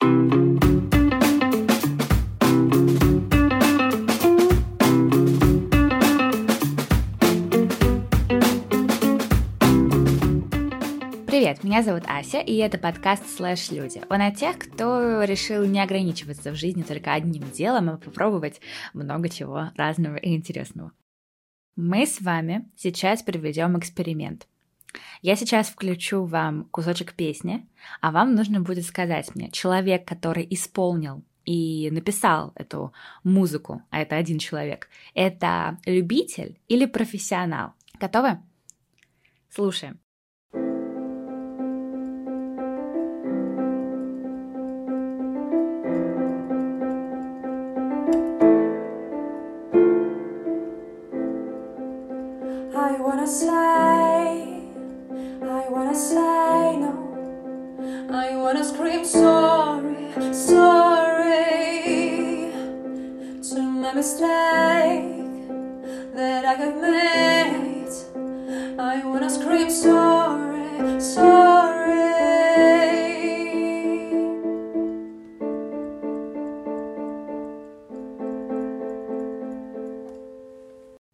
Привет, меня зовут Ася, и это подкаст «Слэш Люди». Он о тех, кто решил не ограничиваться в жизни только одним делом, а попробовать много чего разного и интересного. Мы с вами сейчас проведем эксперимент. Я сейчас включу вам кусочек песни, а вам нужно будет сказать мне, человек, который исполнил и написал эту музыку, а это один человек, это любитель или профессионал? Готовы? Слушаем.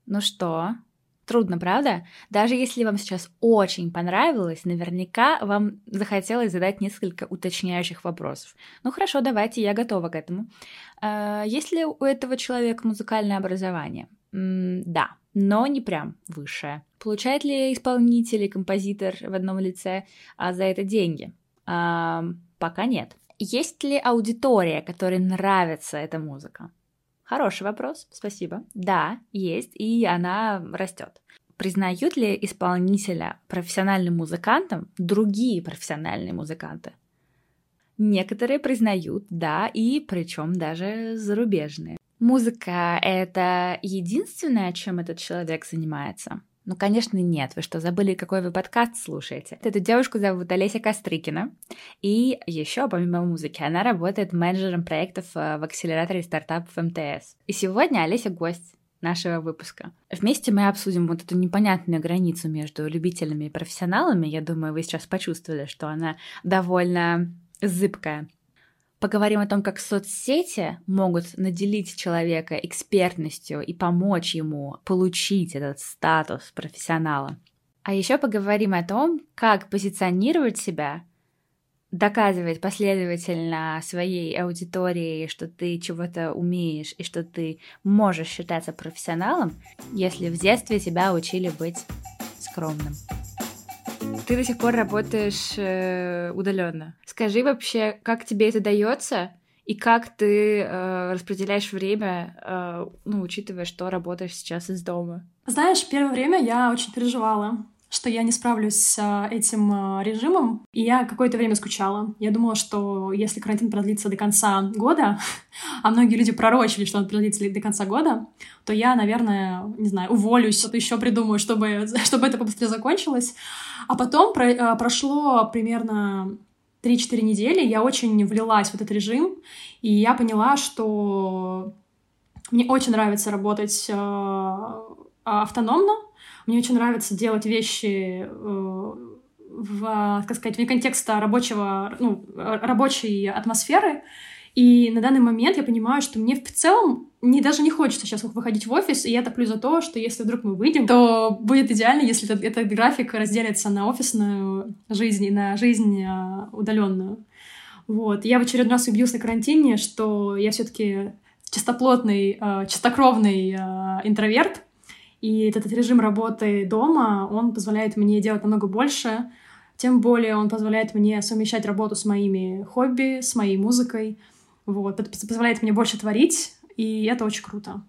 Ну что, Трудно, правда? Даже если вам сейчас очень понравилось, наверняка вам захотелось задать несколько уточняющих вопросов. Ну хорошо, давайте, я готова к этому. А, есть ли у этого человека музыкальное образование? да, но не прям высшее. Получает ли исполнитель и композитор в одном лице а за это деньги? А, пока нет. Есть ли аудитория, которой нравится эта музыка? Хороший вопрос, спасибо. Да, есть, и она растет. Признают ли исполнителя профессиональным музыкантом другие профессиональные музыканты? Некоторые признают, да, и причем даже зарубежные. Музыка — это единственное, чем этот человек занимается? Ну, конечно, нет. Вы что, забыли, какой вы подкаст слушаете? Эту девушку зовут Олеся Кострыкина. И еще, помимо музыки, она работает менеджером проектов э, в акселераторе стартапов МТС. И сегодня Олеся гость нашего выпуска. Вместе мы обсудим вот эту непонятную границу между любителями и профессионалами. Я думаю, вы сейчас почувствовали, что она довольно зыбкая. Поговорим о том, как соцсети могут наделить человека экспертностью и помочь ему получить этот статус профессионала. А еще поговорим о том, как позиционировать себя, доказывать последовательно своей аудитории, что ты чего-то умеешь и что ты можешь считаться профессионалом, если в детстве тебя учили быть скромным. Ты до сих пор работаешь э, удаленно. Скажи вообще, как тебе это дается? И как ты э, распределяешь время, э, ну, учитывая, что работаешь сейчас из дома? Знаешь, первое время я очень переживала, что я не справлюсь с а, этим а, режимом, и я какое-то время скучала. Я думала, что если карантин продлится до конца года, а многие люди пророчили, что он продлится до конца года, то я, наверное, не знаю, уволюсь, что-то еще придумаю, чтобы, чтобы это побыстрее закончилось. А потом про, а, прошло примерно 3-4 недели, я очень влилась в этот режим, и я поняла, что мне очень нравится работать автономно, мне очень нравится делать вещи э, в, как сказать, вне контекста рабочего, ну, рабочей атмосферы. И на данный момент я понимаю, что мне в целом не, даже не хочется сейчас выходить в офис, и я топлю за то, что если вдруг мы выйдем, то будет идеально, если этот, этот график разделится на офисную жизнь и на жизнь э, удаленную. Вот. Я в очередной раз убьюсь на карантине, что я все-таки чистоплотный, э, чистокровный э, интроверт, и этот режим работы дома, он позволяет мне делать намного больше, тем более он позволяет мне совмещать работу с моими хобби, с моей музыкой, вот, позволяет мне больше творить, и это очень круто.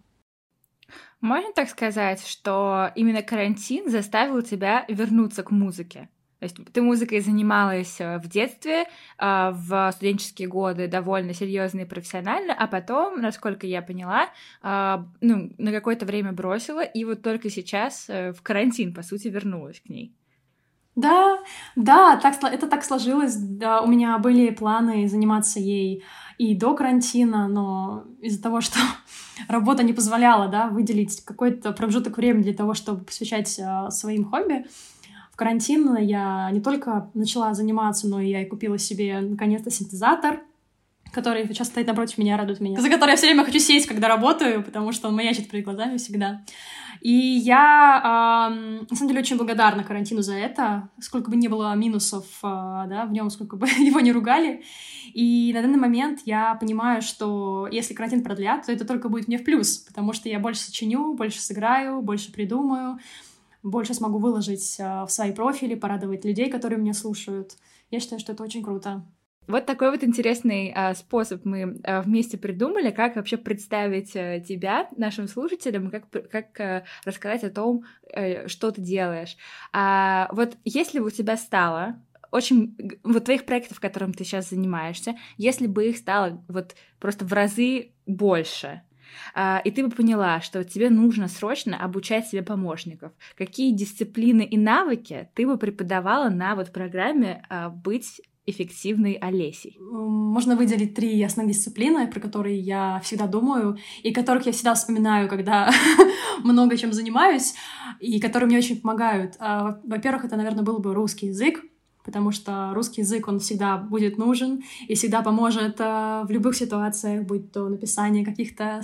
Можно так сказать, что именно карантин заставил тебя вернуться к музыке? То есть ты музыкой занималась э, в детстве, а, в студенческие годы довольно серьезно и профессионально, а потом, насколько я поняла, а, ну, на какое-то время бросила, и вот только сейчас э, в карантин, по сути, вернулась к ней. Да, да, так, это так сложилось. Да, у меня были планы заниматься ей и до карантина, но из-за того, что работа не позволяла, да, выделить какой-то промежуток времени для того, чтобы посвящать э, своим хобби, карантин я не только начала заниматься, но и я и купила себе наконец-то синтезатор. который сейчас стоит напротив меня, радует меня, за который я все время хочу сесть, когда работаю, потому что он маячит перед глазами всегда. И я, э, на самом деле, очень благодарна карантину за это. Сколько бы ни было минусов э, да, в нем, сколько бы его не ругали. И на данный момент я понимаю, что если карантин продлят, то это только будет мне в плюс, потому что я больше сочиню, больше сыграю, больше придумаю, больше смогу выложить э, в свои профили, порадовать людей, которые меня слушают. Я считаю, что это очень круто. Вот такой вот интересный а, способ мы а, вместе придумали, как вообще представить а, тебя нашим слушателям, как, как а, рассказать о том, а, что ты делаешь. А, вот если бы у тебя стало очень... Вот твоих проектов, которым ты сейчас занимаешься, если бы их стало вот просто в разы больше, а, и ты бы поняла, что тебе нужно срочно обучать себе помощников. Какие дисциплины и навыки ты бы преподавала на вот программе а, «Быть эффективной Олесей? Можно выделить три основных дисциплины, про которые я всегда думаю, и которых я всегда вспоминаю, когда много чем занимаюсь, и которые мне очень помогают. А, во-первых, это, наверное, был бы русский язык, потому что русский язык, он всегда будет нужен и всегда поможет э, в любых ситуациях, будь то написание каких-то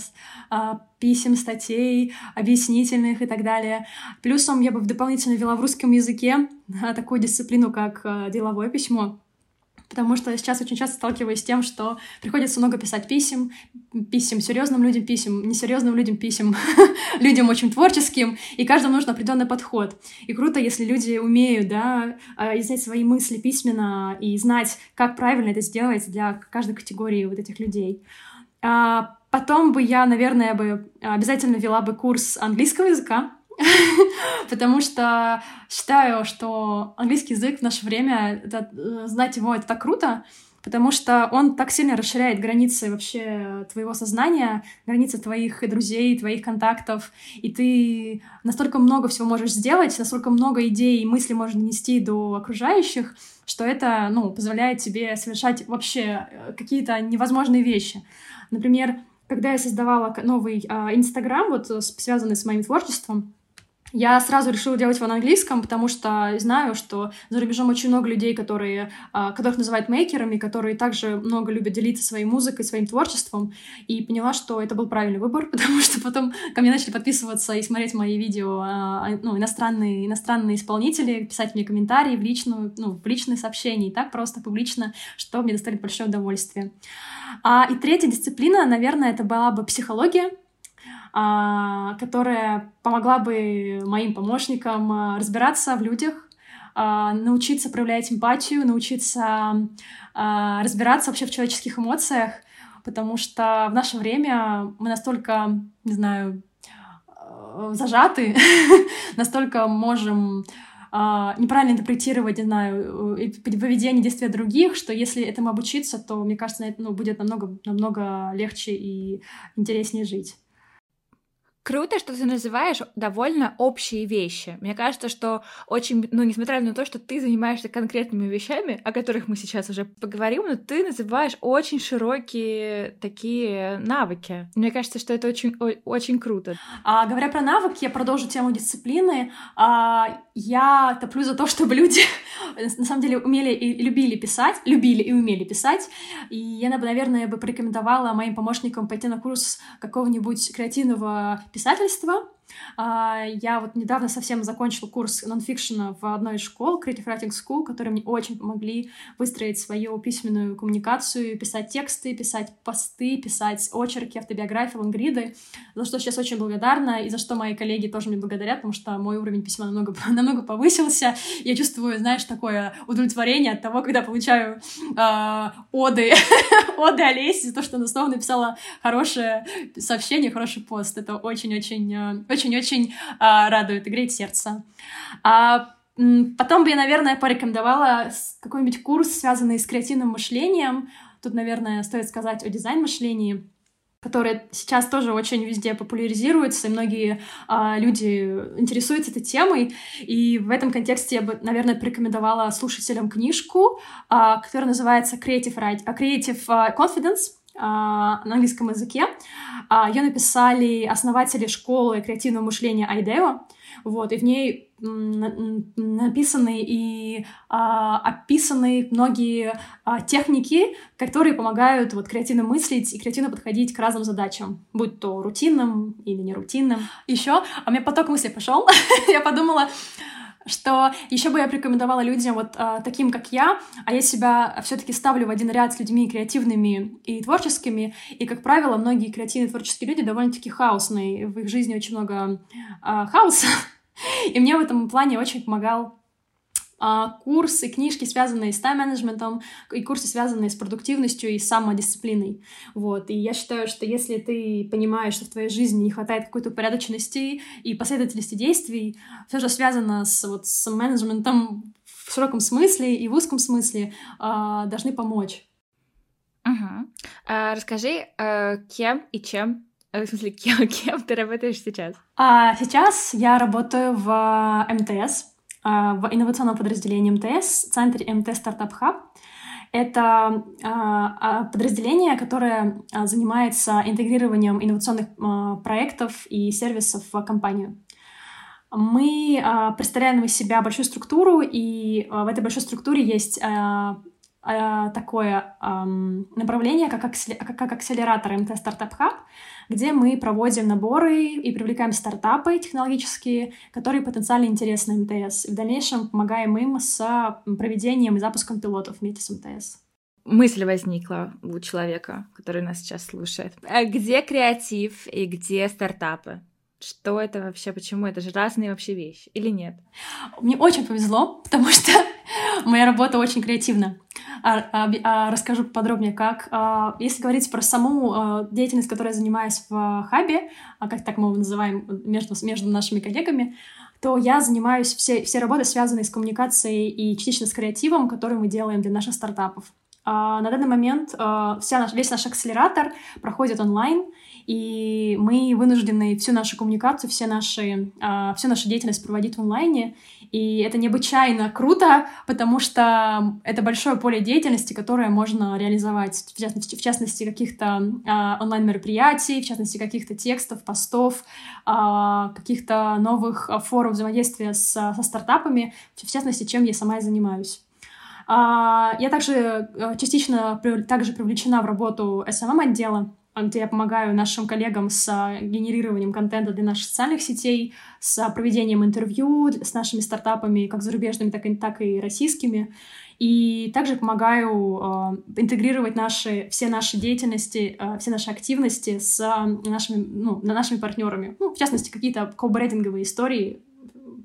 э, писем, статей, объяснительных и так далее. Плюсом я бы дополнительно вела в русском языке э, такую дисциплину, как э, деловое письмо потому что сейчас очень часто сталкиваюсь с тем, что приходится много писать писем, писем серьезным людям, писем несерьезным людям, писем людям очень творческим, и каждому нужен определенный подход. И круто, если люди умеют, да, а, изъять свои мысли письменно и знать, как правильно это сделать для каждой категории вот этих людей. А потом бы я, наверное, бы обязательно вела бы курс английского языка, потому что считаю, что английский язык в наше время, это, э, знать его, это так круто, потому что он так сильно расширяет границы вообще твоего сознания, границы твоих друзей, твоих контактов, и ты настолько много всего можешь сделать, настолько много идей и мыслей можешь донести до окружающих, что это, ну, позволяет тебе совершать вообще э, какие-то невозможные вещи. Например, когда я создавала новый а, Инстаграм, вот э, связанный с моим творчеством, я сразу решила делать его на английском, потому что знаю, что за рубежом очень много людей, которые, а, которых называют мейкерами, которые также много любят делиться своей музыкой, своим творчеством, и поняла, что это был правильный выбор, потому что потом ко мне начали подписываться и смотреть мои видео а, а, ну, иностранные, иностранные исполнители, писать мне комментарии в личную, ну, в личные сообщения, и так просто публично, что мне доставит большое удовольствие. А, и третья дисциплина, наверное, это была бы психология, которая помогла бы моим помощникам а, разбираться в людях, а, научиться проявлять эмпатию, научиться разбираться вообще в человеческих эмоциях, потому что в наше время мы настолько, не знаю, зажаты, настолько можем неправильно интерпретировать, не знаю, поведение, действия других, что если этому обучиться, то, мне кажется, это ну, будет намного, намного легче и интереснее жить. Круто, что ты называешь довольно общие вещи. Мне кажется, что очень, ну, несмотря на то, что ты занимаешься конкретными вещами, о которых мы сейчас уже поговорим, но ты называешь очень широкие такие навыки. Мне кажется, что это очень, очень круто. А, говоря про навыки, я продолжу тему дисциплины. А, я топлю за то, чтобы люди на самом деле умели и любили писать, любили и умели писать. И я, наверное, бы порекомендовала моим помощникам пойти на курс какого-нибудь креативного писательства, я вот недавно совсем закончила курс нонфикшена в одной из школ, Creative Writing School, которые мне очень помогли выстроить свою письменную коммуникацию, писать тексты, писать посты, писать очерки, автобиографии, лонгриды, за что сейчас очень благодарна, и за что мои коллеги тоже мне благодарят, потому что мой уровень письма намного, намного повысился. Я чувствую, знаешь, такое удовлетворение от того, когда получаю э, оды, оды Олеси за то, что она снова написала хорошее сообщение, хороший пост. Это очень-очень э, очень-очень а, радует и греет сердце. А, потом бы я, наверное, порекомендовала какой-нибудь курс, связанный с креативным мышлением. Тут, наверное, стоит сказать о дизайн-мышлении которое сейчас тоже очень везде популяризируется, и многие а, люди интересуются этой темой. И в этом контексте я бы, наверное, порекомендовала слушателям книжку, а, которая называется Creative, Writing, Creative Confidence а, на английском языке. А, Ее написали основатели школы креативного мышления Айдео. Вот, и в ней написаны и а, описаны многие а, техники, которые помогают вот креативно мыслить и креативно подходить к разным задачам, будь то рутинным или нерутинным. Еще, а у меня поток мыслей пошел. я подумала, что еще бы я порекомендовала людям вот э, таким, как я, а я себя все-таки ставлю в один ряд с людьми креативными и творческими, и, как правило, многие креативные творческие люди довольно-таки хаосные, в их жизни очень много э, хаоса, и мне в этом плане очень помогал курсы, книжки, связанные с тайм-менеджментом, и курсы, связанные с продуктивностью и самодисциплиной. Вот. И я считаю, что если ты понимаешь, что в твоей жизни не хватает какой-то упорядоченности и последовательности действий, все же связано с, вот, с менеджментом в широком смысле и в узком смысле, а, должны помочь. Угу. А, расскажи, а, кем и чем в смысле, кем, кем ты работаешь сейчас? А, сейчас я работаю в МТС, а, в инновационном подразделении МТС, центре МТ Стартап Хаб. Это а, а, подразделение, которое занимается интегрированием инновационных проектов и сервисов в компанию. Мы представляем из себя большую структуру, и в этой большой структуре есть такое направление, как, акселератор МТ Стартап Хаб, где мы проводим наборы и привлекаем стартапы технологические, которые потенциально интересны МТС. И в дальнейшем помогаем им с проведением и запуском пилотов вместе с МТС. Мысль возникла у человека, который нас сейчас слушает. А где креатив и где стартапы? Что это вообще, почему? Это же разные вообще вещи или нет? Мне очень повезло, потому что моя работа очень креативна. А, а, а, расскажу подробнее, как. А, если говорить про саму а, деятельность, которой я занимаюсь в хабе, а, как так мы его называем между, между нашими коллегами, то я занимаюсь все, все работы, связанные с коммуникацией и частично с креативом, который мы делаем для наших стартапов. На данный момент вся наш, весь наш акселератор проходит онлайн, и мы вынуждены всю нашу коммуникацию, все наши, э, всю нашу деятельность проводить в онлайне, и это необычайно круто, потому что это большое поле деятельности, которое можно реализовать, в частности, в частности каких-то э, онлайн-мероприятий, в частности каких-то текстов, постов, э, каких-то новых форумов взаимодействия с, со стартапами, в частности, чем я сама и занимаюсь. Я также частично также привлечена в работу SMM-отдела, где я помогаю нашим коллегам с а, генерированием контента для наших социальных сетей, с а, проведением интервью с нашими стартапами, как зарубежными, так и, так и российскими. И также помогаю э, интегрировать наши, все наши деятельности, э, все наши активности с нашими, ну, нашими партнерами. Ну, в частности, какие-то коллаборейдинговые истории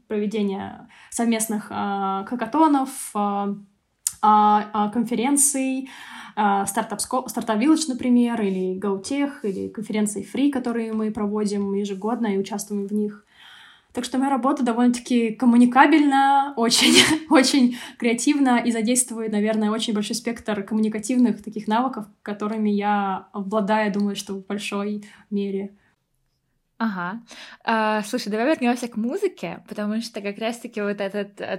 проведения совместных э, хакатонов, э, конференций, стартап Startup Village, например, или GoTech, или конференции Free, которые мы проводим ежегодно и участвуем в них. Так что моя работа довольно-таки коммуникабельна, очень, очень креативна и задействует, наверное, очень большой спектр коммуникативных таких навыков, которыми я обладаю, думаю, что в большой мере. Ага. А, слушай, давай вернемся к музыке, потому что как раз-таки вот этот э,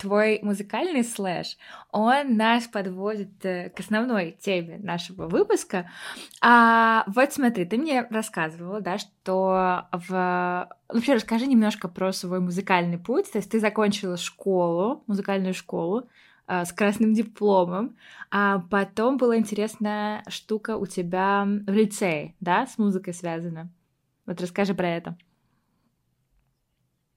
твой музыкальный слэш, он нас подводит э, к основной теме нашего выпуска. А вот смотри, ты мне рассказывала, да, что в... Вообще расскажи немножко про свой музыкальный путь. То есть ты закончила школу, музыкальную школу, э, с красным дипломом, а потом была интересная штука у тебя в лицее, да, с музыкой связана. Вот расскажи про это.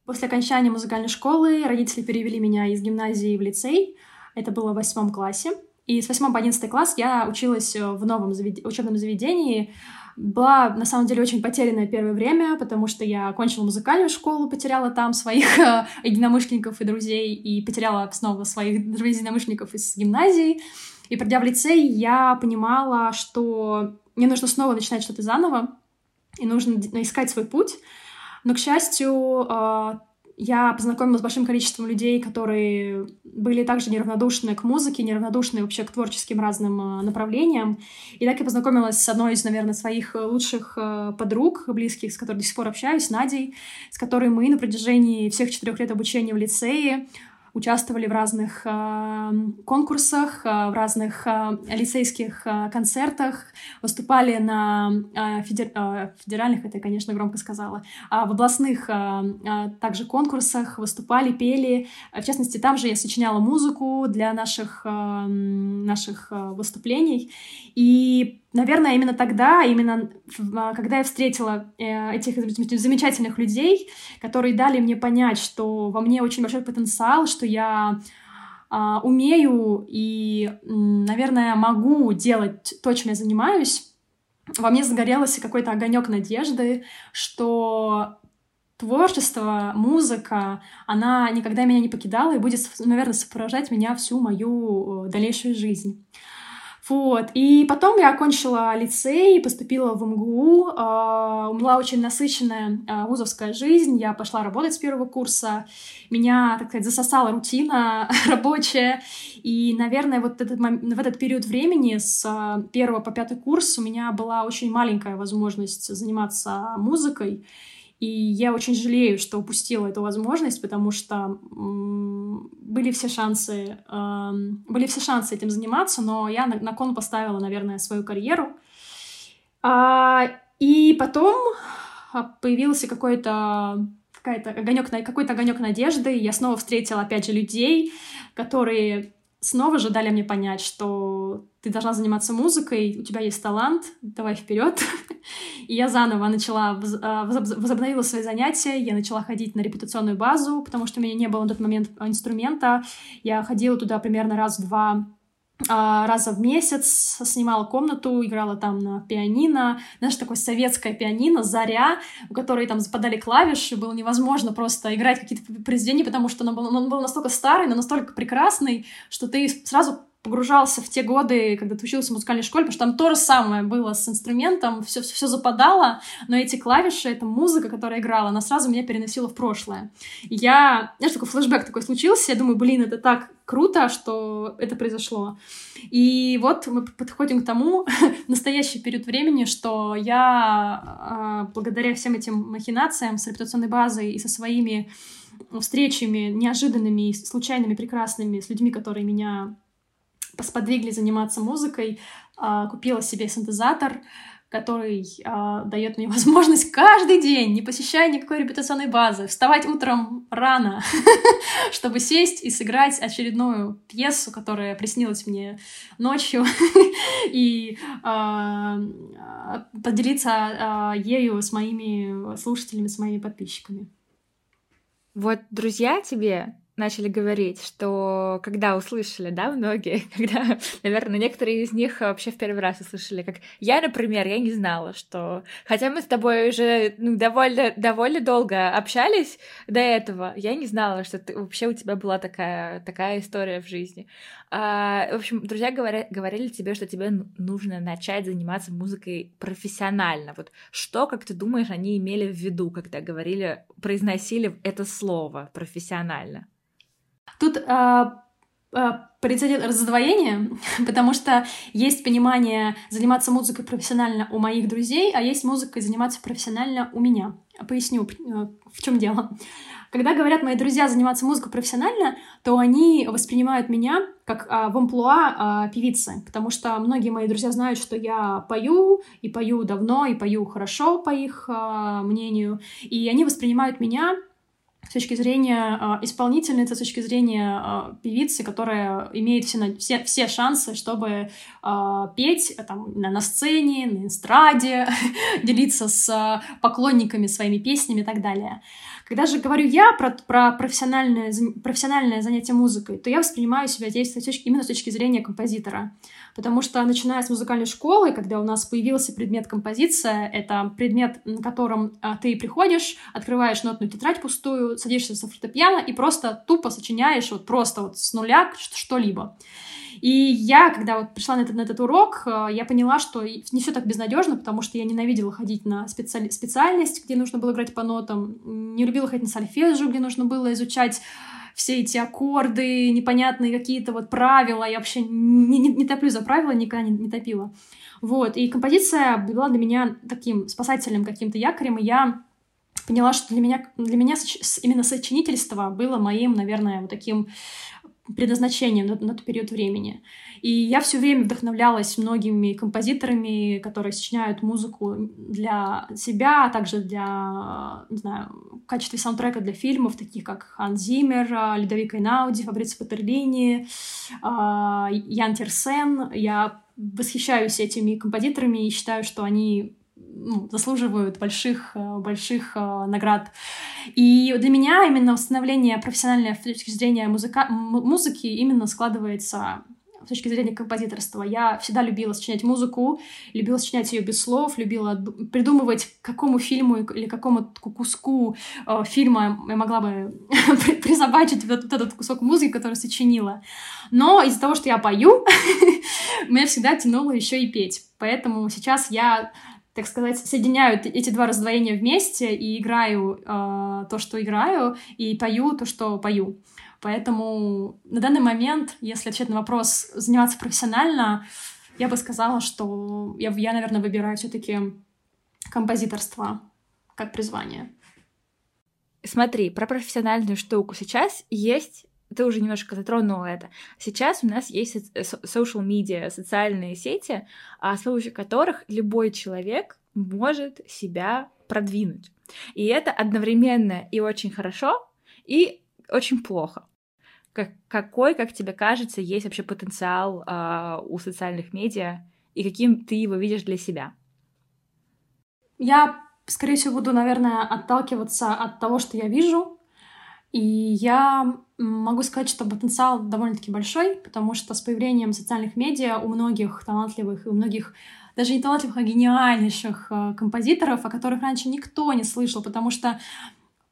После окончания музыкальной школы родители перевели меня из гимназии в лицей. Это было в восьмом классе. И с 8 по 11 класс я училась э, в новом завед... учебном заведении. Была, на самом деле, очень потерянное первое время, потому что я окончила музыкальную школу, потеряла там своих э, единомышленников и друзей, и потеряла снова своих друзей единомышленников из гимназии. И придя в лицей, я понимала, что мне нужно снова начинать что-то заново, и нужно искать свой путь. Но, к счастью, а, я познакомилась с большим количеством людей, которые были также неравнодушны к музыке, неравнодушны вообще к творческим разным а, направлениям. И так я познакомилась с одной из, наверное, своих лучших а, подруг, близких, с которой до сих пор общаюсь, Надей, с которой мы на протяжении всех четырех лет обучения в лицее участвовали в разных э, конкурсах, э, в разных э, лицейских э, концертах, выступали на э, федер, э, федеральных, это я, конечно, громко сказала, а в областных э, э, также конкурсах выступали, пели. В частности, там же я сочиняла музыку для наших, э, наших э, выступлений. И наверное, именно тогда, именно а, когда я встретила э, этих замечательных людей, которые дали мне понять, что во мне очень большой потенциал, что я а, умею и, наверное, могу делать то, чем я занимаюсь, во мне загорелся какой-то огонек надежды, что творчество, музыка, она никогда меня не покидала и будет, наверное, сопровождать меня всю мою э, дальнейшую жизнь. Вот. И потом я окончила лицей, поступила в МГУ. Э, была очень насыщенная э, вузовская жизнь. Я пошла работать с первого курса. Меня, так сказать, засосала рутина рабочая. И, наверное, вот этот, в этот период времени с э, первого по пятый курс у меня была очень маленькая возможность заниматься музыкой. И я очень жалею, что упустила эту возможность, потому что были все шансы, э, были все шансы этим заниматься, но я на, на кон поставила, наверное, свою карьеру. А, и потом а, появился какой-то какой-то огонек, какой-то огонек надежды. Я снова встретила, опять же, людей, которые снова же дали мне понять, что ты должна заниматься музыкой, у тебя есть талант, давай вперед. И я заново начала, а, возобновила свои занятия, я начала ходить на репутационную базу, потому что у меня не было на тот момент инструмента. Я ходила туда примерно раз в два раза в месяц снимала комнату, играла там на пианино, знаешь, такое советское пианино, заря, у которой там западали клавиши, было невозможно просто играть какие-то произведения, потому что он был, он был настолько старый, но настолько прекрасный, что ты сразу погружался в те годы, когда ты учился в музыкальной школе, потому что там то же самое было с инструментом, все, все западало, но эти клавиши, эта музыка, которая играла, она сразу меня переносила в прошлое. И я, знаешь, такой флешбэк такой случился, я думаю, блин, это так круто, что это произошло. И вот мы подходим к тому, настоящий период времени, что я а, благодаря всем этим махинациям с репутационной базой и со своими встречами неожиданными, случайными, прекрасными с людьми, которые меня сподвигли заниматься музыкой, а, купила себе синтезатор, который э, дает мне возможность каждый день, не посещая никакой репетиционной базы, вставать утром рано, чтобы сесть и сыграть очередную пьесу, которая приснилась мне ночью, и э, поделиться ею с моими слушателями, с моими подписчиками. Вот друзья тебе начали говорить, что когда услышали, да, многие, когда, наверное, некоторые из них вообще в первый раз услышали, как я, например, я не знала, что, хотя мы с тобой уже ну, довольно, довольно долго общались до этого, я не знала, что ты, вообще у тебя была такая, такая история в жизни. А, в общем, друзья говоря, говорили тебе, что тебе нужно начать заниматься музыкой профессионально. Вот что, как ты думаешь, они имели в виду, когда говорили, произносили это слово профессионально? Тут а, а, произойдет раздвоение, потому что есть понимание заниматься музыкой профессионально у моих друзей, а есть музыкой заниматься профессионально у меня. Поясню, э, в чем дело. Когда говорят мои друзья заниматься музыкой профессионально, то они воспринимают меня как а, в амплуа а, певицы, потому что многие мои друзья знают, что я пою, и пою давно, и пою хорошо, по их а, мнению, и они воспринимают меня с точки зрения э, исполнительницы, с точки зрения э, певицы, которая имеет все, все, все шансы, чтобы э, петь э, там, на, сцене, на эстраде, делиться с поклонниками своими песнями и так далее. Когда же говорю я про, про профессиональное, профессиональное занятие музыкой, то я воспринимаю себя здесь именно с точки зрения композитора. Потому что, начиная с музыкальной школы, когда у нас появился предмет композиция, это предмет, на котором а, ты приходишь, открываешь нотную тетрадь пустую, садишься за фортепиано и просто тупо сочиняешь вот просто вот с нуля что-либо. И я, когда вот пришла на этот, на этот урок, э, я поняла, что не все так безнадежно, потому что я ненавидела ходить на специаль... специальность, где нужно было играть по нотам, не любила ходить на сольфеджио, где нужно было изучать все эти аккорды, непонятные какие-то вот правила. Я вообще не, не, не топлю за правила, никогда не, не топила. Вот, и композиция была для меня таким спасательным каким-то якорем, и я поняла, что для меня, для меня именно сочинительство было моим, наверное, вот таким предназначением на, на тот период времени. И я все время вдохновлялась многими композиторами, которые сочиняют музыку для себя, а также для, не знаю, в качестве саундтрека для фильмов, таких как Хан Зиммер, Людовика Инауди, Фабрицио Патерлини, а, Ян Терсен. Я восхищаюсь этими композиторами и считаю, что они ну, заслуживают больших, э, больших э, наград. И для меня именно восстановление профессиональной с точки зрения музыка... музыки именно складывается с точки зрения композиторства. Я всегда любила сочинять музыку, любила сочинять ее без слов, любила придумывать, какому фильму или какому куску э, фильма я могла бы призабачить вот, вот этот кусок музыки, который сочинила. Но из-за того, что я пою, меня всегда тянуло еще и петь. Поэтому сейчас я так сказать, соединяю эти два раздвоения вместе и играю э, то, что играю, и пою то, что пою. Поэтому на данный момент, если отвечать на вопрос заниматься профессионально, я бы сказала, что я, я наверное, выбираю все-таки композиторство как призвание. Смотри, про профессиональную штуку. Сейчас есть ты уже немножко затронула это. Сейчас у нас есть social media, социальные сети, а с помощью которых любой человек может себя продвинуть. И это одновременно и очень хорошо, и очень плохо. Как, какой, как тебе кажется, есть вообще потенциал э, у социальных медиа, и каким ты его видишь для себя? Я, скорее всего, буду, наверное, отталкиваться от того, что я вижу, и я могу сказать, что потенциал довольно-таки большой, потому что с появлением социальных медиа у многих талантливых и у многих даже не талантливых, а гениальнейших э, композиторов, о которых раньше никто не слышал, потому что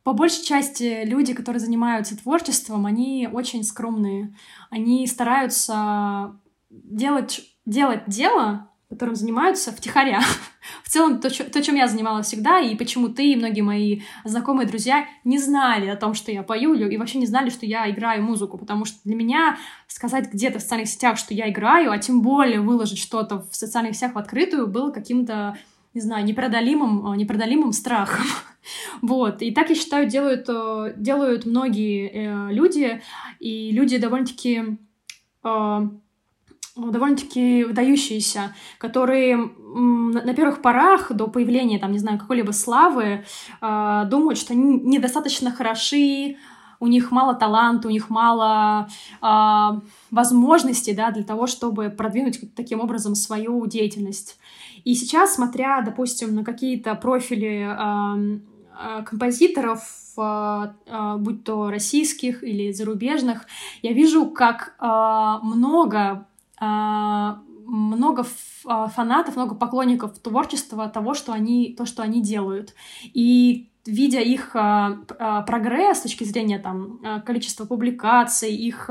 по большей части люди, которые занимаются творчеством, они очень скромные. Они стараются делать, делать дело, которым занимаются втихаря. В целом, то, то, чем я занималась всегда, и почему ты и многие мои знакомые друзья не знали о том, что я пою, и вообще не знали, что я играю музыку, потому что для меня сказать где-то в социальных сетях, что я играю, а тем более выложить что-то в социальных сетях в открытую, было каким-то не знаю, непреодолимым, э, непреодолимым страхом. вот. И так, я считаю, делают, э, делают многие э, люди, и люди довольно-таки э, довольно-таки выдающиеся, которые на первых порах до появления, там, не знаю, какой-либо славы думают, что они недостаточно хороши, у них мало таланта, у них мало э, возможностей, да, для того, чтобы продвинуть таким образом свою деятельность. И сейчас, смотря, допустим, на какие-то профили э, композиторов, э, э, будь то российских или зарубежных, я вижу, как много много фанатов, много поклонников творчества того, что они, то, что они делают. И видя их а, а, прогресс с точки зрения там а, количества публикаций, их,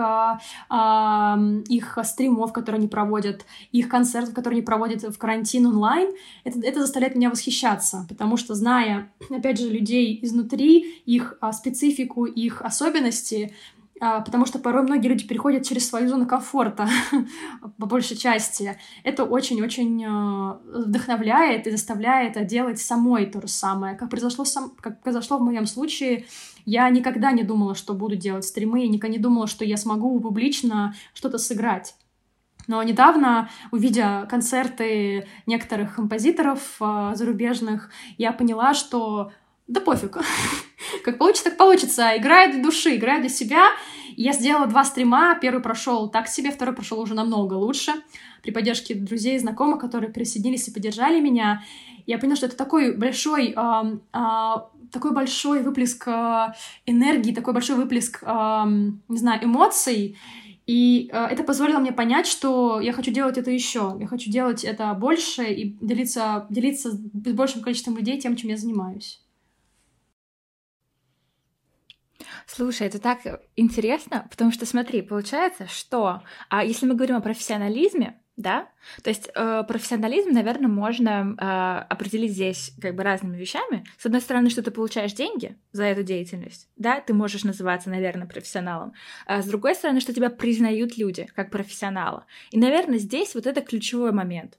их стримов, которые они проводят, их концертов, которые они проводят в карантин онлайн, это, это заставляет меня восхищаться, потому что зная, опять же, людей изнутри, их специфику, их особенности, потому что порой многие люди переходят через свою зону комфорта, по большей части. Это очень-очень а, вдохновляет и заставляет делать самой то же самое. Как произошло, сам, как произошло в моем случае, я никогда не думала, что буду делать стримы, я никогда не думала, что я смогу публично что-то сыграть. Но недавно, увидя концерты некоторых композиторов э, зарубежных, я поняла, что да пофиг. как получится, так получится. Играю для души, играю для себя. я сделала два стрима. Первый прошел так себе, второй прошел уже намного лучше. При поддержке друзей и знакомых, которые присоединились и поддержали меня. Я поняла, что это такой большой, э, э, такой большой выплеск э, энергии, такой большой выплеск, э, не знаю, эмоций. И э, это позволило мне понять, что я хочу делать это еще. Я хочу делать это больше и делиться, делиться с большим количеством людей тем, чем я занимаюсь. Слушай, это так интересно, потому что смотри, получается, что а если мы говорим о профессионализме, да, то есть э, профессионализм, наверное, можно э, определить здесь как бы разными вещами. С одной стороны, что ты получаешь деньги за эту деятельность, да, ты можешь называться, наверное, профессионалом. А с другой стороны, что тебя признают люди как профессионала. И, наверное, здесь вот это ключевой момент.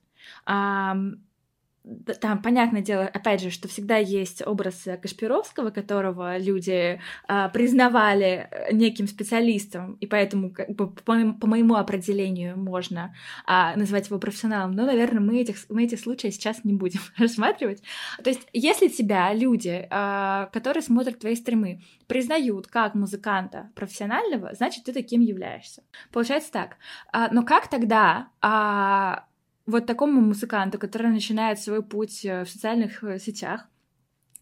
Там, понятное дело, опять же, что всегда есть образ Кашпировского, которого люди а, признавали э, неким специалистом, и поэтому, как бы, по, по моему определению, можно а, назвать его профессионалом. Но, наверное, мы, этих, мы эти случаи сейчас не будем рассматривать. То есть, если тебя люди, а, которые смотрят твои стримы, признают как музыканта профессионального, значит, ты таким являешься. Получается так. А, но как тогда а, вот такому музыканту, который начинает свой путь э, в социальных э, сетях,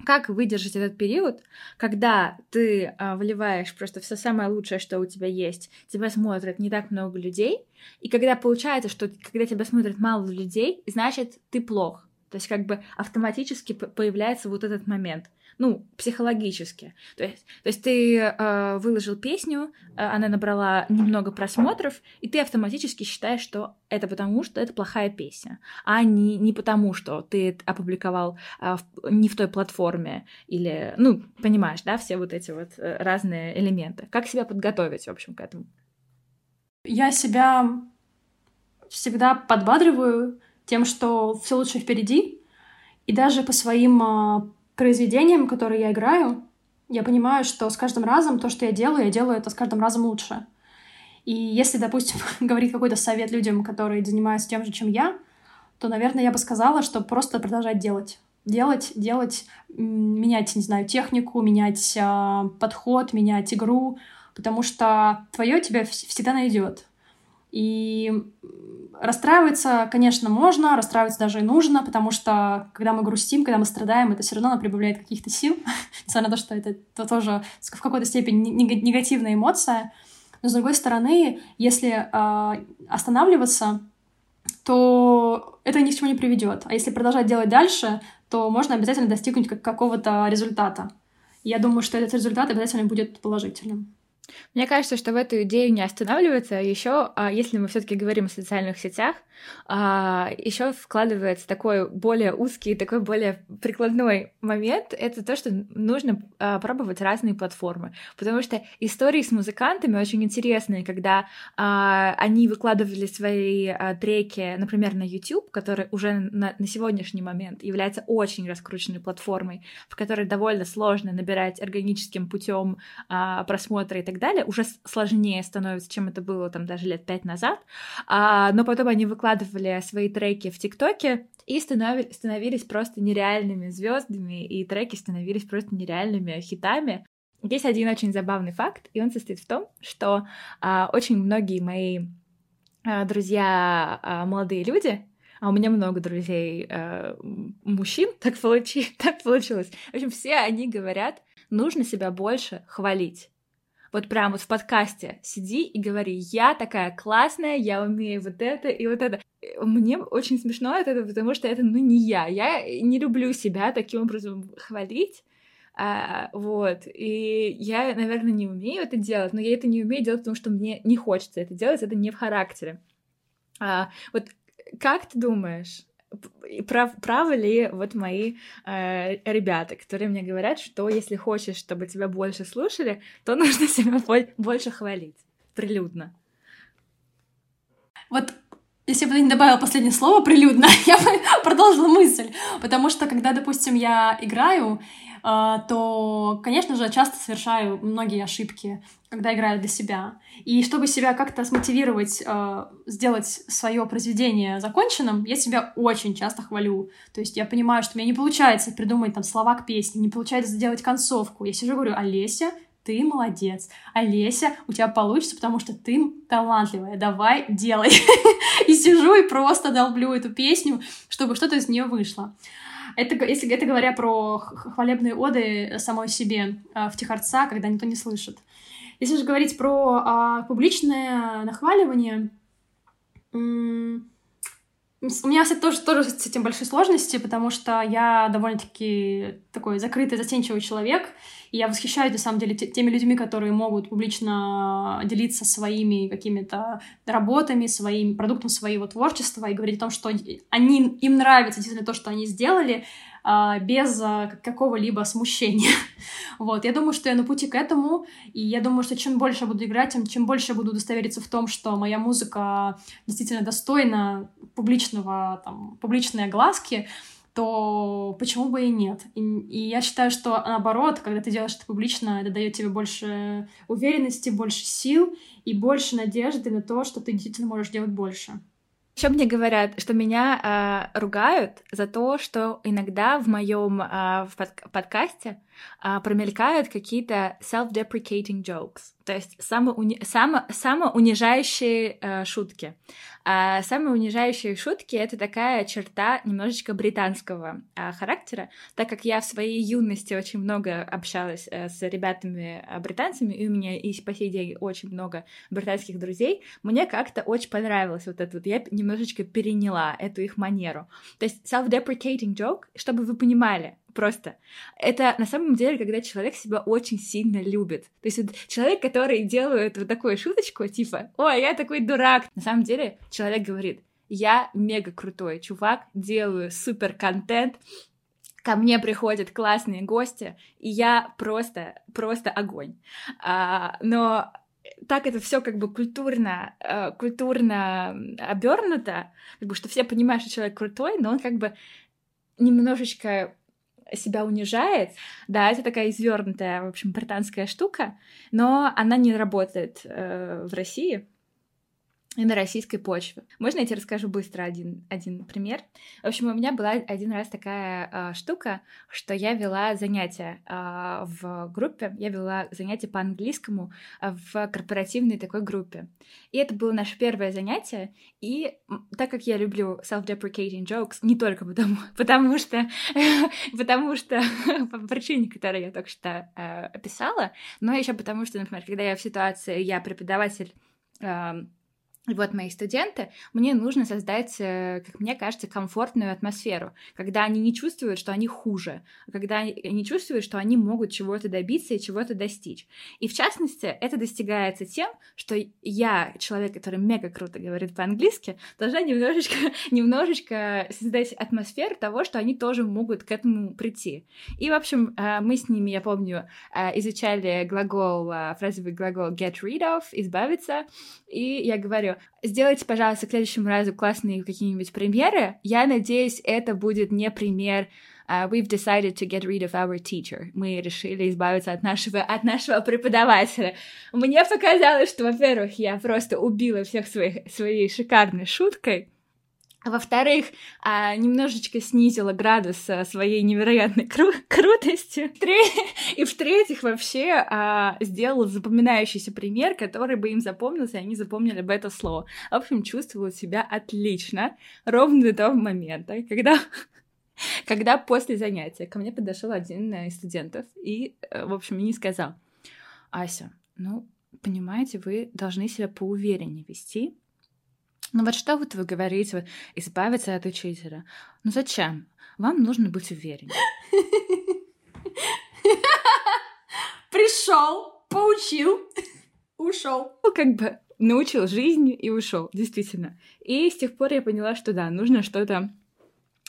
как выдержать этот период, когда ты а, вливаешь просто все самое лучшее, что у тебя есть, тебя смотрят не так много людей, и когда получается, что когда тебя смотрят мало людей, значит, ты плох. То есть как бы автоматически появляется вот этот момент ну, психологически. То есть, то есть ты э, выложил песню, э, она набрала немного просмотров, и ты автоматически считаешь, что это потому, что это плохая песня, а не, не потому, что ты опубликовал э, в, не в той платформе или, ну, понимаешь, да, все вот эти вот э, разные элементы. Как себя подготовить, в общем, к этому? Я себя всегда подбадриваю тем, что все лучше впереди, и даже по своим а, произведениям, которые я играю, я понимаю, что с каждым разом то, что я делаю, я делаю это с каждым разом лучше. И если, допустим, говорить какой-то совет людям, которые занимаются тем же, чем я, то, наверное, я бы сказала, что просто продолжать делать. Делать, делать, менять, не знаю, технику, менять э, подход, менять игру, потому что твое тебя всегда найдет. И расстраиваться, конечно, можно, расстраиваться даже и нужно, потому что когда мы грустим, когда мы страдаем, это все равно нам прибавляет каких-то сил, несмотря на то, что это, это тоже в какой-то степени негативная эмоция. Но с другой стороны, если э, останавливаться, то это ни к чему не приведет. А если продолжать делать дальше, то можно обязательно достигнуть какого-то результата. Я думаю, что этот результат обязательно будет положительным. Мне кажется, что в эту идею не останавливается. Еще, а, если мы все-таки говорим о социальных сетях, а, еще вкладывается такой более узкий, такой более прикладной момент. Это то, что нужно а, пробовать разные платформы. Потому что истории с музыкантами очень интересные, когда они выкладывали свои треки, например, на YouTube, который уже на, на сегодняшний момент является очень раскрученной платформой, в которой довольно сложно набирать органическим путем просмотры и так далее, уже сложнее становится, чем это было там даже лет пять назад. Но потом они выкладывали свои треки в ТикТоке и становились, становились просто нереальными звездами, и треки становились просто нереальными хитами. Есть один очень забавный факт, и он состоит в том, что а, очень многие мои а, друзья, а, молодые люди, а у меня много друзей а, мужчин, так, получи, так получилось. В общем, все они говорят, нужно себя больше хвалить. Вот прям вот в подкасте сиди и говори, я такая классная, я умею вот это и вот это. Мне очень смешно это, потому что это, ну, не я. Я не люблю себя таким образом хвалить. А, вот. И я, наверное, не умею это делать, но я это не умею делать, потому что мне не хочется это делать, это не в характере. А, вот как ты думаешь, прав, правы ли вот мои э, ребята, которые мне говорят, что если хочешь, чтобы тебя больше слушали, то нужно себя больше хвалить прилюдно. Вот если бы ты не добавила последнее слово прилюдно, я бы продолжила мысль. Потому что, когда, допустим, я играю, а, то, конечно же, часто совершаю многие ошибки, когда играю для себя. И чтобы себя как-то смотивировать, а, сделать свое произведение законченным, я себя очень часто хвалю. То есть я понимаю, что у меня не получается придумать там слова к песне, не получается сделать концовку. Я сижу и говорю, Олеся, ты молодец. Олеся, у тебя получится, потому что ты талантливая, давай, делай. И сижу и просто долблю эту песню, чтобы что-то из нее вышло. Это, если это говоря про хвалебные оды самой себе э, в Тихорца, когда никто не слышит. Если же говорить про а, публичное нахваливание, у меня, кстати, тоже, тоже с этим большие сложности, потому что я довольно-таки такой закрытый, застенчивый человек, и я восхищаюсь, на самом деле, теми людьми, которые могут публично делиться своими какими-то работами, своим продуктом своего творчества и говорить о том, что они, им нравится действительно то, что они сделали, без а, какого-либо смущения. вот, я думаю, что я на пути к этому, и я думаю, что чем больше я буду играть, тем чем больше я буду удостовериться в том, что моя музыка действительно достойна публичного, там, публичной огласки, то почему бы и нет? И, и я считаю, что наоборот, когда ты делаешь это публично, это дает тебе больше уверенности, больше сил и больше надежды на то, что ты действительно можешь делать больше. Еще мне говорят, что меня э, ругают за то, что иногда в моем э, под подкасте промелькают какие-то self-deprecating jokes, то есть самоуни само самоунижающие э, шутки. А самые унижающие шутки — это такая черта немножечко британского а, характера, так как я в своей юности очень много общалась а, с ребятами-британцами, и у меня и по сей день очень много британских друзей, мне как-то очень понравилось вот это вот. Я немножечко переняла эту их манеру. То есть self-deprecating joke, чтобы вы понимали, просто. Это на самом деле, когда человек себя очень сильно любит. То есть вот человек, который делает вот такую шуточку, типа, ой, я такой дурак. На самом деле человек говорит, я мега крутой чувак, делаю супер контент, ко мне приходят классные гости, и я просто, просто огонь. А, но так это все как бы культурно, э, культурно обернуто, как бы, что все понимают, что человек крутой, но он как бы немножечко себя унижает. Да, это такая извернутая, в общем, британская штука, но она не работает э, в России и на российской почве. Можно я тебе расскажу быстро один, один пример? В общем, у меня была один раз такая э, штука, что я вела занятия э, в группе, я вела занятия по английскому э, в корпоративной такой группе. И это было наше первое занятие, и так как я люблю self-deprecating jokes, не только потому, потому что, потому что по причине, которую я только что э, описала, но еще потому что, например, когда я в ситуации, я преподаватель и вот мои студенты, мне нужно создать, э, как мне кажется, комфортную атмосферу, когда они не чувствуют, что они хуже, когда они чувствуют, что они могут чего-то добиться и чего-то достичь. И в частности, это достигается тем, что я, человек, который мега круто говорит по-английски, должна немножечко, немножечко создать атмосферу того, что они тоже могут к этому прийти. И, в общем, э, мы с ними, я помню, э, изучали глагол, фразовый глагол get rid of, избавиться, и я говорю, сделайте, пожалуйста, к следующему разу классные какие-нибудь примеры. Я надеюсь, это будет не пример Uh, we've decided to get rid of our teacher. Мы решили избавиться от нашего, от нашего преподавателя. Мне показалось, что, во-первых, я просто убила всех своих, своей шикарной шуткой, во-вторых, а, немножечко снизила градус а, своей невероятной кру- крутости. И в-третьих, вообще а, сделала запоминающийся пример, который бы им запомнился, и они запомнили бы это слово. В общем, чувствовала себя отлично ровно до того момента, когда когда после занятия ко мне подошел один из студентов и, э, в общем, мне сказал, Ася, ну, понимаете, вы должны себя поувереннее вести, ну вот что вот вы говорите, вот, избавиться от учителя? Ну зачем? Вам нужно быть увереннее. Пришел, поучил, ушел. Ну, как бы научил жизни и ушел, действительно. И с тех пор я поняла, что да, нужно что-то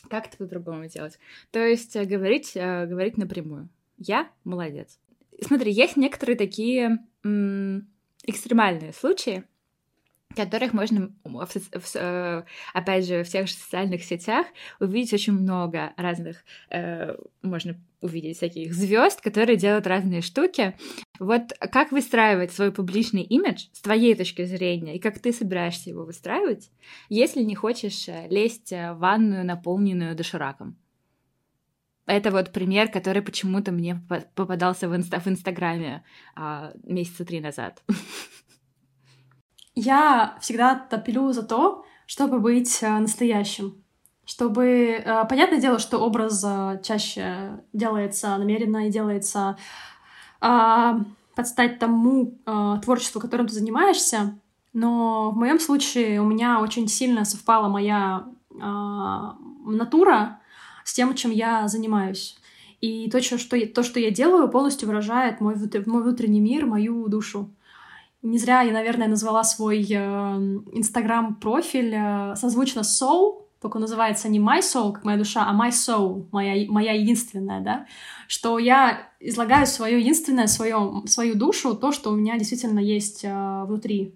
как-то по-другому делать. То есть э, говорить, э, говорить напрямую. Я молодец. Смотри, есть некоторые такие экстремальные случаи, которых можно, э, опять же, в тех же социальных сетях увидеть очень много разных, э, можно увидеть всяких звезд, которые делают разные штуки. Вот как выстраивать свой публичный имидж с твоей точки зрения, и как ты собираешься его выстраивать, если не хочешь э, лезть в ванную, наполненную дошираком? Это вот пример, который почему-то мне попадался в, инста в Инстаграме а, месяца три назад. Я всегда топилю за то, чтобы быть э, настоящим. Чтобы... Э, понятное дело, что образ э, чаще делается намеренно и делается под стать тому творчеству, которым ты занимаешься. Но в моем случае у меня очень сильно совпала моя натура с тем, чем я занимаюсь. И то, что, то, что я делаю, полностью выражает мой, мой внутренний мир, мою душу. Не зря я, наверное, назвала свой э, инстаграм-профиль э, созвучно soul, только называется не my soul, как моя душа, а my soul, моя, моя единственная, да, что я излагаю свое единственное, свое, свою душу, то, что у меня действительно есть э, внутри.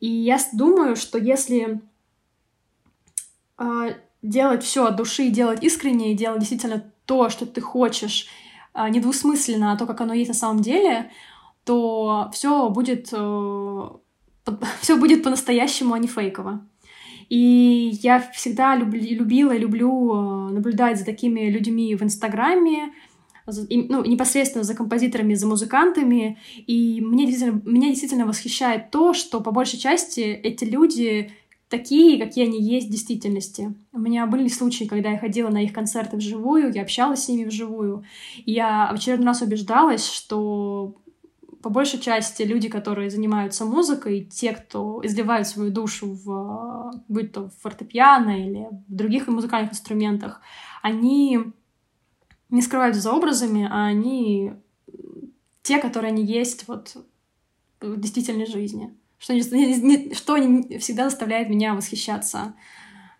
И я думаю, что если э, делать все от души, делать искренне, делать действительно то, что ты хочешь, а, недвусмысленно, а то, как оно есть на самом деле, то все будет, э, все будет по-настоящему, а не фейково. И я всегда люб, любила и люблю э, наблюдать за такими людьми в Инстаграме, ну, непосредственно за композиторами, за музыкантами. И мне действительно, меня действительно восхищает то, что по большей части эти люди такие, какие они есть в действительности. У меня были случаи, когда я ходила на их концерты вживую, я общалась с ними вживую. И я в очередной раз убеждалась, что по большей части люди, которые занимаются музыкой, те, кто изливают свою душу в, будь то в фортепиано или в других музыкальных инструментах, они не скрываются за образами, а они те, которые они есть вот в действительной жизни. Что, что всегда заставляет меня восхищаться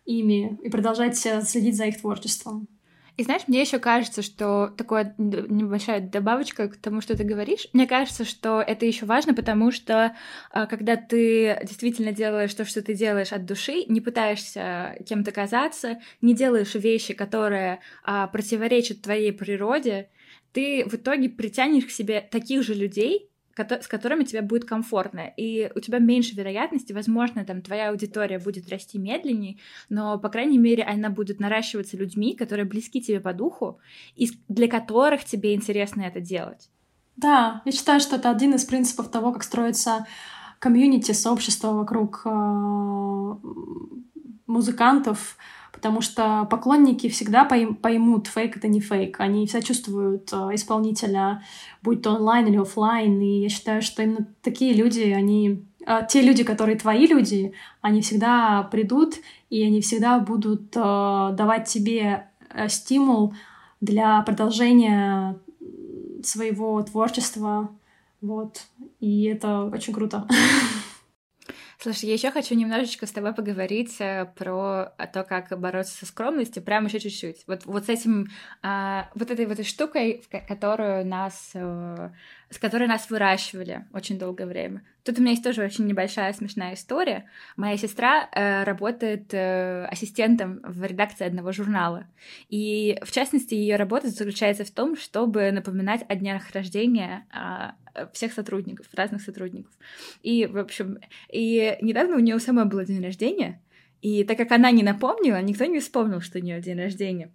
ими и продолжать следить за их творчеством. И знаешь, мне еще кажется, что такое небольшая добавочка к тому, что ты говоришь. Мне кажется, что это еще важно, потому что а, когда ты действительно делаешь то, что ты делаешь от души, не пытаешься кем-то казаться, не делаешь вещи, которые а, противоречат твоей природе, ты в итоге притянешь к себе таких же людей, с которыми тебе будет комфортно. И у тебя меньше вероятности, возможно, там твоя аудитория будет расти медленнее, но, по крайней мере, она будет наращиваться людьми, которые близки тебе по духу, и для которых тебе интересно это делать. Да, я считаю, что это один из принципов того, как строится комьюнити, сообщество вокруг э, музыкантов, потому что поклонники всегда поймут, фейк это не фейк. Они все чувствуют э, исполнителя, будь то онлайн или офлайн. И я считаю, что именно такие люди, они э, те люди, которые твои люди, они всегда придут, и они всегда будут э, давать тебе стимул для продолжения своего творчества. Вот. И это очень круто. Слушай, я еще хочу немножечко с тобой поговорить э, про то, как бороться со скромностью, прямо еще чуть-чуть. Вот, вот с этим, а, вот этой вот этой штукой, которую нас, э, с которой нас выращивали очень долгое время. Тут у меня есть тоже очень небольшая смешная история. Моя сестра э, работает э, ассистентом в редакции одного журнала. И, в частности, ее работа заключается в том, чтобы напоминать о днях рождения э, всех сотрудников, разных сотрудников. И, в общем, и недавно у нее самой было день рождения, и так как она не напомнила, никто не вспомнил, что у нее день рождения.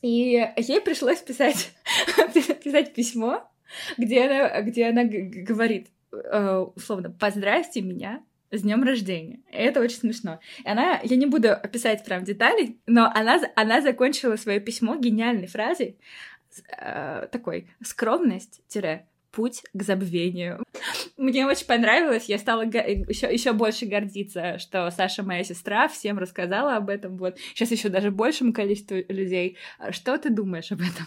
И ей пришлось писать, писать письмо, где она, где она говорит, условно, поздравьте меня с днем рождения. Это очень смешно. И она, я не буду описать прям детали, но она, она закончила свое письмо гениальной фразой, э, такой скромность путь к забвению. Мне очень понравилось, я стала еще, еще больше гордиться, что Саша моя сестра всем рассказала об этом, вот. Сейчас еще даже большему количеству людей. Что ты думаешь об этом?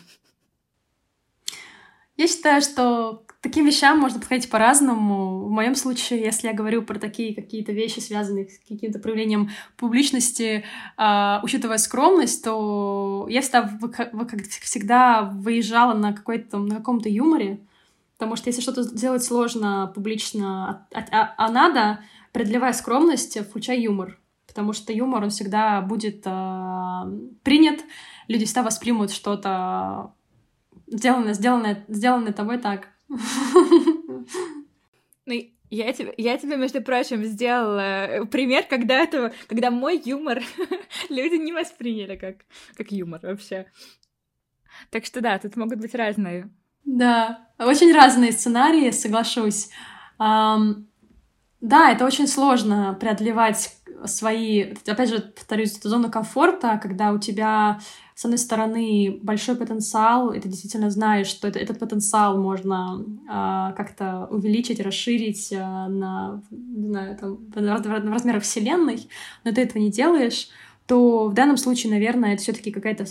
Я считаю, что к таким вещам можно подходить по-разному. В моем случае, если я говорю про такие какие-то вещи, связанные с каким-то проявлением публичности, э, учитывая скромность, то я всегда, как всегда выезжала на, какой-то, на каком-то юморе, потому что если что-то сделать сложно публично, а, а, а надо, преодолевая скромность, включай юмор. Потому что юмор, он всегда будет э, принят, люди всегда воспримут что-то сделано, сделано, сделано тобой так. Ну, я тебе, я тебе, между прочим, сделала э, пример, когда этого, когда мой юмор люди не восприняли как, как юмор вообще. Так что да, тут могут быть разные. Да, очень разные сценарии, соглашусь. Um, да, это очень сложно преодолевать свои, опять же, повторюсь, эту зону комфорта, когда у тебя с одной стороны, большой потенциал, и ты действительно знаешь, что это, этот потенциал можно э, как-то увеличить, расширить э, на, не знаю, там, в размерах Вселенной, но ты этого не делаешь, то в данном случае, наверное, это все-таки какая-то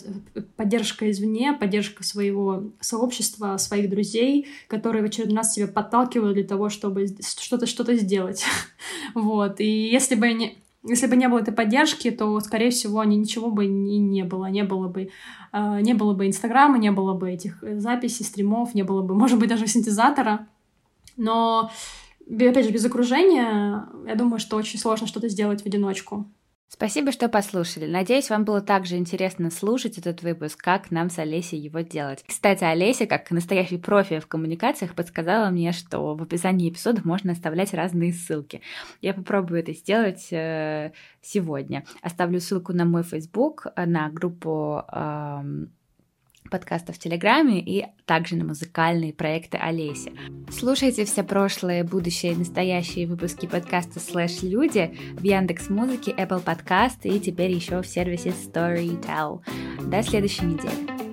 поддержка извне, поддержка своего сообщества, своих друзей, которые в очередной раз тебя подталкивают для того, чтобы что-то что-то сделать. вот. И если бы не если бы не было этой поддержки, то, скорее всего, ничего бы и не было. Не было бы, э, не было бы Инстаграма, не было бы этих э, записей, стримов, не было бы, может быть, даже синтезатора. Но, опять же, без окружения, я думаю, что очень сложно что-то сделать в одиночку. Спасибо, что послушали. Надеюсь, вам было так же интересно слушать этот выпуск, как нам с Олесей его делать. Кстати, Олеся, как настоящий профи в коммуникациях, подсказала мне, что в описании эпизодов можно оставлять разные ссылки. Я попробую это сделать э, сегодня. Оставлю ссылку на мой Facebook, на группу э, подкаста в Телеграме и также на музыкальные проекты Олеси. Слушайте все прошлые, будущие и настоящие выпуски подкаста «Слэш Люди» в Яндекс Музыке, Apple Podcast и теперь еще в сервисе Storytel. До следующей недели.